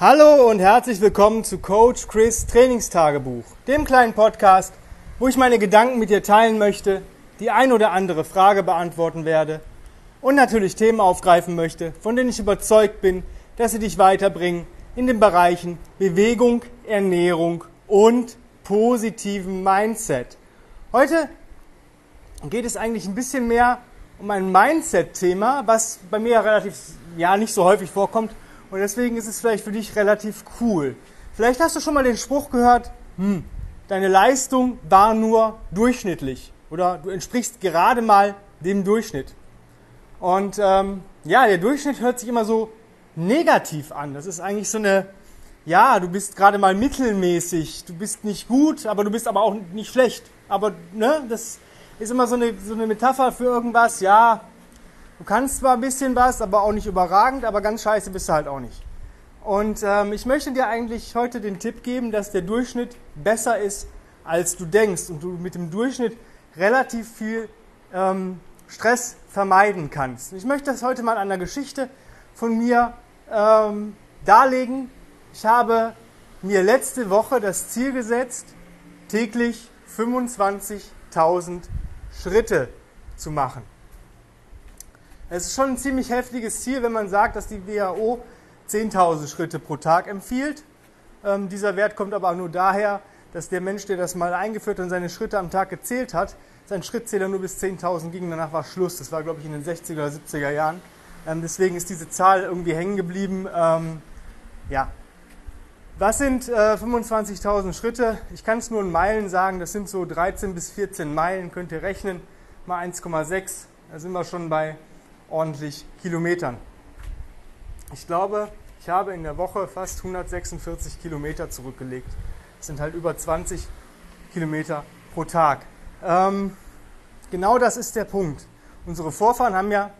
Hallo und herzlich willkommen zu Coach Chris Trainingstagebuch, dem kleinen Podcast, wo ich meine Gedanken mit dir teilen möchte, die ein oder andere Frage beantworten werde und natürlich Themen aufgreifen möchte, von denen ich überzeugt bin, dass sie dich weiterbringen in den Bereichen Bewegung, Ernährung und positiven Mindset. Heute geht es eigentlich ein bisschen mehr um ein Mindset-Thema, was bei mir relativ ja nicht so häufig vorkommt und deswegen ist es vielleicht für dich relativ cool. Vielleicht hast du schon mal den Spruch gehört, hm, deine Leistung war nur durchschnittlich oder du entsprichst gerade mal dem Durchschnitt. Und ähm, ja, der Durchschnitt hört sich immer so negativ an. Das ist eigentlich so eine, ja, du bist gerade mal mittelmäßig, du bist nicht gut, aber du bist aber auch nicht schlecht. Aber ne, das ist immer so eine, so eine Metapher für irgendwas, ja, Du kannst zwar ein bisschen was, aber auch nicht überragend, aber ganz scheiße bist du halt auch nicht. Und ähm, ich möchte dir eigentlich heute den Tipp geben, dass der Durchschnitt besser ist, als du denkst und du mit dem Durchschnitt relativ viel ähm, Stress vermeiden kannst. Ich möchte das heute mal an einer Geschichte von mir ähm, darlegen. Ich habe mir letzte Woche das Ziel gesetzt, täglich 25.000 Schritte zu machen. Es ist schon ein ziemlich heftiges Ziel, wenn man sagt, dass die WHO 10.000 Schritte pro Tag empfiehlt. Ähm, dieser Wert kommt aber auch nur daher, dass der Mensch, der das mal eingeführt und seine Schritte am Tag gezählt hat, sein Schrittzähler nur bis 10.000 ging, danach war Schluss. Das war, glaube ich, in den 60er oder 70er Jahren. Ähm, deswegen ist diese Zahl irgendwie hängen geblieben. Ähm, ja. Was sind äh, 25.000 Schritte? Ich kann es nur in Meilen sagen, das sind so 13 bis 14 Meilen, könnt ihr rechnen, mal 1,6. Da sind wir schon bei ordentlich Kilometern. Ich glaube, ich habe in der Woche fast 146 Kilometer zurückgelegt. Das sind halt über 20 Kilometer pro Tag. Ähm, genau das ist der Punkt. Unsere Vorfahren haben ja,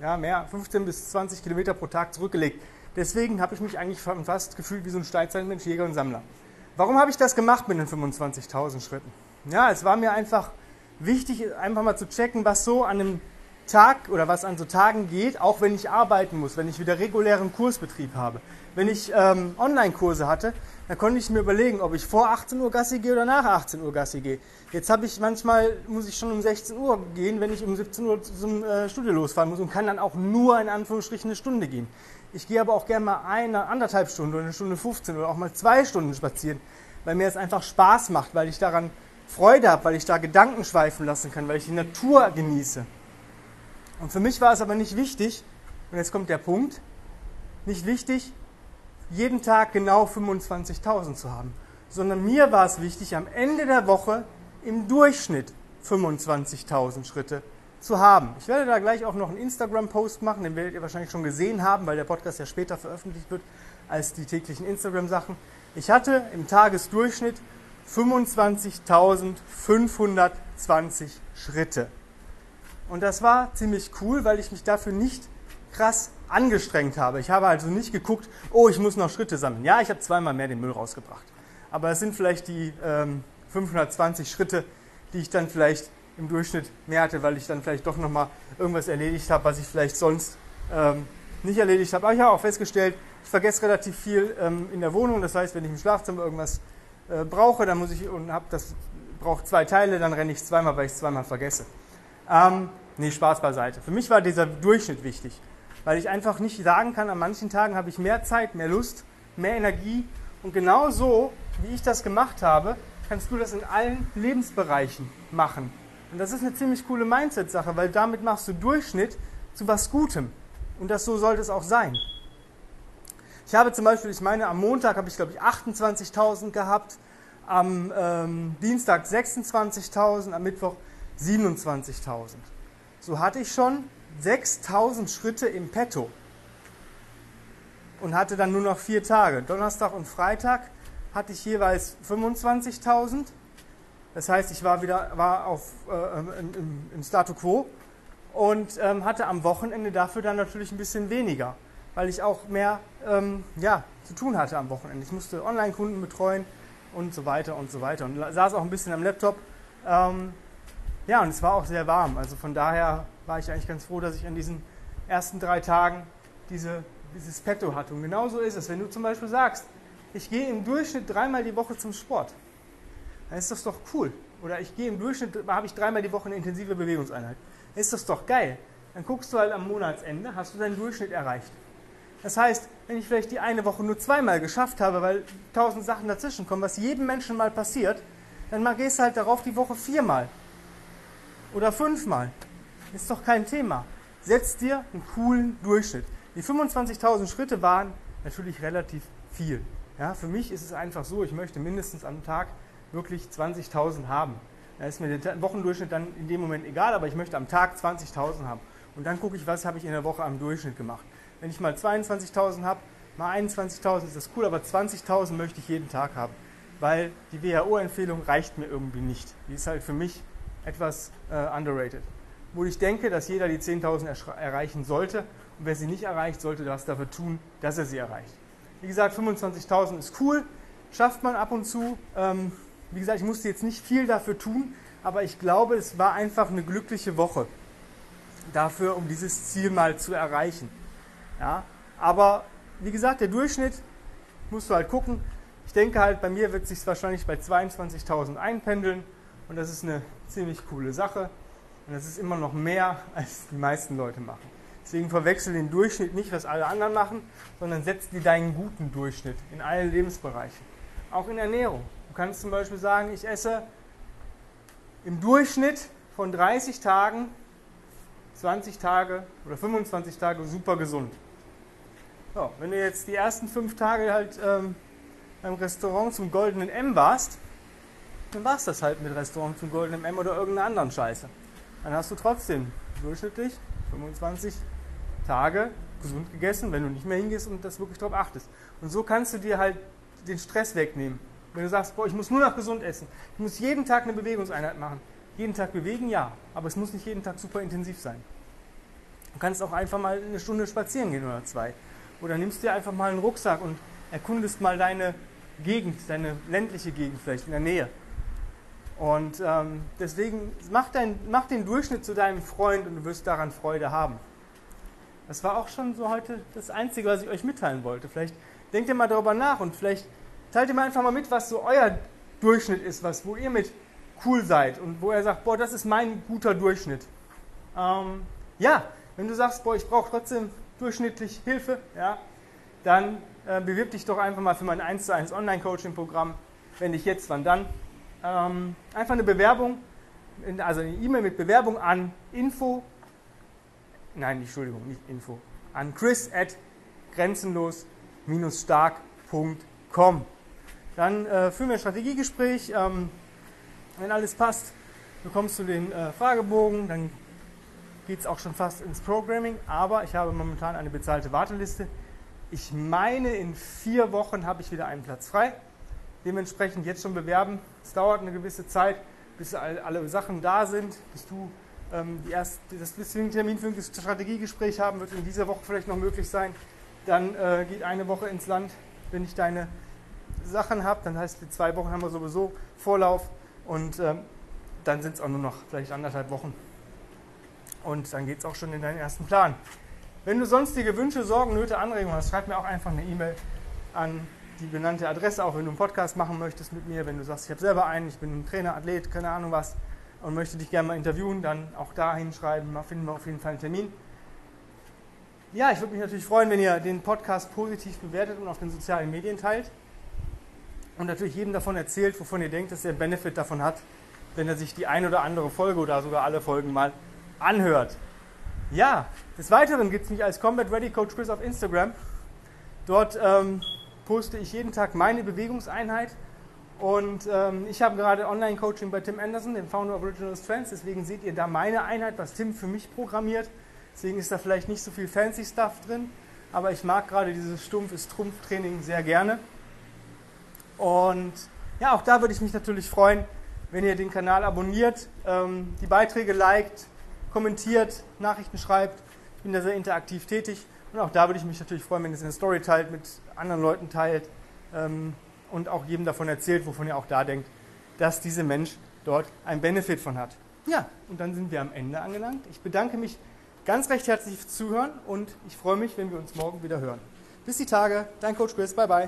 ja mehr, 15 bis 20 Kilometer pro Tag zurückgelegt. Deswegen habe ich mich eigentlich fast gefühlt wie so ein Steinzeitmensch, Jäger und Sammler. Warum habe ich das gemacht mit den 25.000 Schritten? Ja, es war mir einfach wichtig, einfach mal zu checken, was so an einem Tag oder was an so Tagen geht, auch wenn ich arbeiten muss, wenn ich wieder regulären Kursbetrieb habe. Wenn ich ähm, Online-Kurse hatte, dann konnte ich mir überlegen, ob ich vor 18 Uhr Gassi gehe oder nach 18 Uhr Gassi gehe. Jetzt habe ich manchmal, muss ich schon um 16 Uhr gehen, wenn ich um 17 Uhr zum äh, Studio losfahren muss und kann dann auch nur in Anführungsstrichen eine Stunde gehen. Ich gehe aber auch gerne mal eine, anderthalb Stunden oder eine Stunde 15 oder auch mal zwei Stunden spazieren, weil mir es einfach Spaß macht, weil ich daran Freude habe, weil ich da Gedanken schweifen lassen kann, weil ich die Natur genieße. Und für mich war es aber nicht wichtig, und jetzt kommt der Punkt, nicht wichtig, jeden Tag genau 25.000 zu haben, sondern mir war es wichtig, am Ende der Woche im Durchschnitt 25.000 Schritte zu haben. Ich werde da gleich auch noch einen Instagram-Post machen, den werdet ihr wahrscheinlich schon gesehen haben, weil der Podcast ja später veröffentlicht wird als die täglichen Instagram-Sachen. Ich hatte im Tagesdurchschnitt 25.520 Schritte. Und das war ziemlich cool, weil ich mich dafür nicht krass angestrengt habe. Ich habe also nicht geguckt, oh, ich muss noch Schritte sammeln. Ja, ich habe zweimal mehr den Müll rausgebracht. Aber es sind vielleicht die ähm, 520 Schritte, die ich dann vielleicht im Durchschnitt mehr hatte, weil ich dann vielleicht doch nochmal irgendwas erledigt habe, was ich vielleicht sonst ähm, nicht erledigt habe. Aber ich habe auch festgestellt, ich vergesse relativ viel ähm, in der Wohnung. Das heißt, wenn ich im Schlafzimmer irgendwas äh, brauche, dann muss ich und habe das braucht zwei Teile, dann renne ich zweimal, weil ich es zweimal vergesse. Ähm, nee, Spaß beiseite. Für mich war dieser Durchschnitt wichtig, weil ich einfach nicht sagen kann, an manchen Tagen habe ich mehr Zeit, mehr Lust, mehr Energie. Und genau so, wie ich das gemacht habe, kannst du das in allen Lebensbereichen machen. Und das ist eine ziemlich coole Mindset-Sache, weil damit machst du Durchschnitt zu was Gutem. Und das so sollte es auch sein. Ich habe zum Beispiel, ich meine, am Montag habe ich, glaube ich, 28.000 gehabt, am ähm, Dienstag 26.000, am Mittwoch 27.000. So hatte ich schon 6.000 Schritte im Petto und hatte dann nur noch vier Tage. Donnerstag und Freitag hatte ich jeweils 25.000. Das heißt, ich war wieder war auf, äh, im, im, Statu quo und ähm, hatte am Wochenende dafür dann natürlich ein bisschen weniger, weil ich auch mehr ähm, ja, zu tun hatte am Wochenende. Ich musste Online-Kunden betreuen und so weiter und so weiter und saß auch ein bisschen am Laptop. Ähm, ja, und es war auch sehr warm. Also von daher war ich eigentlich ganz froh, dass ich an diesen ersten drei Tagen diese dieses Petto hat. Und genauso ist es, wenn du zum Beispiel sagst, ich gehe im Durchschnitt dreimal die Woche zum Sport, dann ist das doch cool. Oder ich gehe im Durchschnitt, habe ich dreimal die Woche eine intensive Bewegungseinheit. Dann ist das doch geil. Dann guckst du halt am Monatsende, hast du deinen Durchschnitt erreicht. Das heißt, wenn ich vielleicht die eine Woche nur zweimal geschafft habe, weil tausend Sachen dazwischen kommen, was jedem Menschen mal passiert, dann gehst du halt darauf die Woche viermal oder fünfmal. Ist doch kein Thema. Setz dir einen coolen Durchschnitt. Die 25.000 Schritte waren natürlich relativ viel. Ja, für mich ist es einfach so, ich möchte mindestens am Tag wirklich 20.000 haben. Da ist mir der Wochendurchschnitt dann in dem Moment egal, aber ich möchte am Tag 20.000 haben. Und dann gucke ich, was habe ich in der Woche am Durchschnitt gemacht. Wenn ich mal 22.000 habe, mal 21.000 ist das cool, aber 20.000 möchte ich jeden Tag haben. Weil die WHO-Empfehlung reicht mir irgendwie nicht. Die ist halt für mich etwas äh, underrated. Wo ich denke, dass jeder die 10.000 erreichen sollte. Und wer sie nicht erreicht, sollte was dafür tun, dass er sie erreicht. Wie gesagt, 25.000 ist cool, schafft man ab und zu. Ähm, wie gesagt, ich musste jetzt nicht viel dafür tun, aber ich glaube, es war einfach eine glückliche Woche dafür, um dieses Ziel mal zu erreichen. Ja? Aber wie gesagt, der Durchschnitt musst du halt gucken. Ich denke halt, bei mir wird es sich wahrscheinlich bei 22.000 einpendeln und das ist eine ziemlich coole Sache. Und das ist immer noch mehr, als die meisten Leute machen. Deswegen verwechsel den Durchschnitt nicht, was alle anderen machen, sondern setz dir deinen guten Durchschnitt in allen Lebensbereichen. Auch in Ernährung. Du kannst zum Beispiel sagen, ich esse im Durchschnitt von 30 Tagen 20 Tage oder 25 Tage super gesund. So, wenn du jetzt die ersten fünf Tage halt ähm, beim Restaurant zum Goldenen M warst, dann war es das halt mit Restaurant zum Goldenen M oder irgendeiner anderen Scheiße. Dann hast du trotzdem durchschnittlich 25 Tage gesund gegessen, wenn du nicht mehr hingehst und das wirklich darauf achtest. Und so kannst du dir halt den Stress wegnehmen. Wenn du sagst, boah, ich muss nur noch gesund essen, ich muss jeden Tag eine Bewegungseinheit machen. Jeden Tag bewegen, ja, aber es muss nicht jeden Tag super intensiv sein. Du kannst auch einfach mal eine Stunde spazieren gehen oder zwei. Oder nimmst dir einfach mal einen Rucksack und erkundest mal deine Gegend, deine ländliche Gegend vielleicht in der Nähe. Und ähm, deswegen mach, dein, mach den Durchschnitt zu deinem Freund und du wirst daran Freude haben. Das war auch schon so heute das Einzige, was ich euch mitteilen wollte. Vielleicht denkt ihr mal darüber nach und vielleicht teilt ihr mir einfach mal mit, was so euer Durchschnitt ist, was, wo ihr mit cool seid und wo er sagt, boah, das ist mein guter Durchschnitt. Ähm, ja, wenn du sagst, boah, ich brauche trotzdem durchschnittlich Hilfe, ja, dann äh, bewirb dich doch einfach mal für mein 1 zu 1 Online-Coaching-Programm. Wenn nicht jetzt, wann dann? Ähm, einfach eine Bewerbung, also eine E-Mail mit Bewerbung an info, nein, Entschuldigung, nicht info, an chris at grenzenlos-stark.com. Dann äh, führen wir ein Strategiegespräch. Ähm, wenn alles passt, bekommst du den äh, Fragebogen, dann geht es auch schon fast ins Programming, aber ich habe momentan eine bezahlte Warteliste. Ich meine, in vier Wochen habe ich wieder einen Platz frei. Dementsprechend jetzt schon bewerben. Es dauert eine gewisse Zeit, bis alle Sachen da sind, bis du ähm, die erst, das bisschen Termin für ein Strategiegespräch haben wird in dieser Woche vielleicht noch möglich sein. Dann äh, geht eine Woche ins Land, wenn ich deine Sachen habe. Dann heißt, die zwei Wochen haben wir sowieso Vorlauf und ähm, dann sind es auch nur noch vielleicht anderthalb Wochen. Und dann geht es auch schon in deinen ersten Plan. Wenn du sonstige Wünsche, Sorgen, Nöte, Anregungen hast, schreib mir auch einfach eine E-Mail an die benannte Adresse, auch wenn du einen Podcast machen möchtest mit mir. Wenn du sagst, ich habe selber einen, ich bin Trainer, Athlet, keine Ahnung was und möchte dich gerne mal interviewen, dann auch da hinschreiben, da finden wir auf jeden Fall einen Termin. Ja, ich würde mich natürlich freuen, wenn ihr den Podcast positiv bewertet und auf den sozialen Medien teilt. Und natürlich jedem davon erzählt, wovon ihr denkt, dass er Benefit davon hat, wenn er sich die ein oder andere Folge oder sogar alle Folgen mal anhört. Ja, des Weiteren gibt es mich als Combat Ready Coach Chris auf Instagram. Dort ähm, poste ich jeden Tag meine Bewegungseinheit. Und ähm, ich habe gerade Online-Coaching bei Tim Anderson, dem Founder of Original Strengths. Deswegen seht ihr da meine Einheit, was Tim für mich programmiert. Deswegen ist da vielleicht nicht so viel fancy Stuff drin. Aber ich mag gerade dieses Stumpf ist Trumpf-Training sehr gerne. Und ja, auch da würde ich mich natürlich freuen, wenn ihr den Kanal abonniert, ähm, die Beiträge liked, kommentiert, Nachrichten schreibt. Ich bin da sehr interaktiv tätig. Und auch da würde ich mich natürlich freuen, wenn ihr es in der Story teilt, mit anderen Leuten teilt ähm, und auch jedem davon erzählt, wovon ihr auch da denkt, dass dieser Mensch dort einen Benefit von hat. Ja, und dann sind wir am Ende angelangt. Ich bedanke mich ganz recht herzlich fürs Zuhören und ich freue mich, wenn wir uns morgen wieder hören. Bis die Tage, dein Coach Chris, bye bye.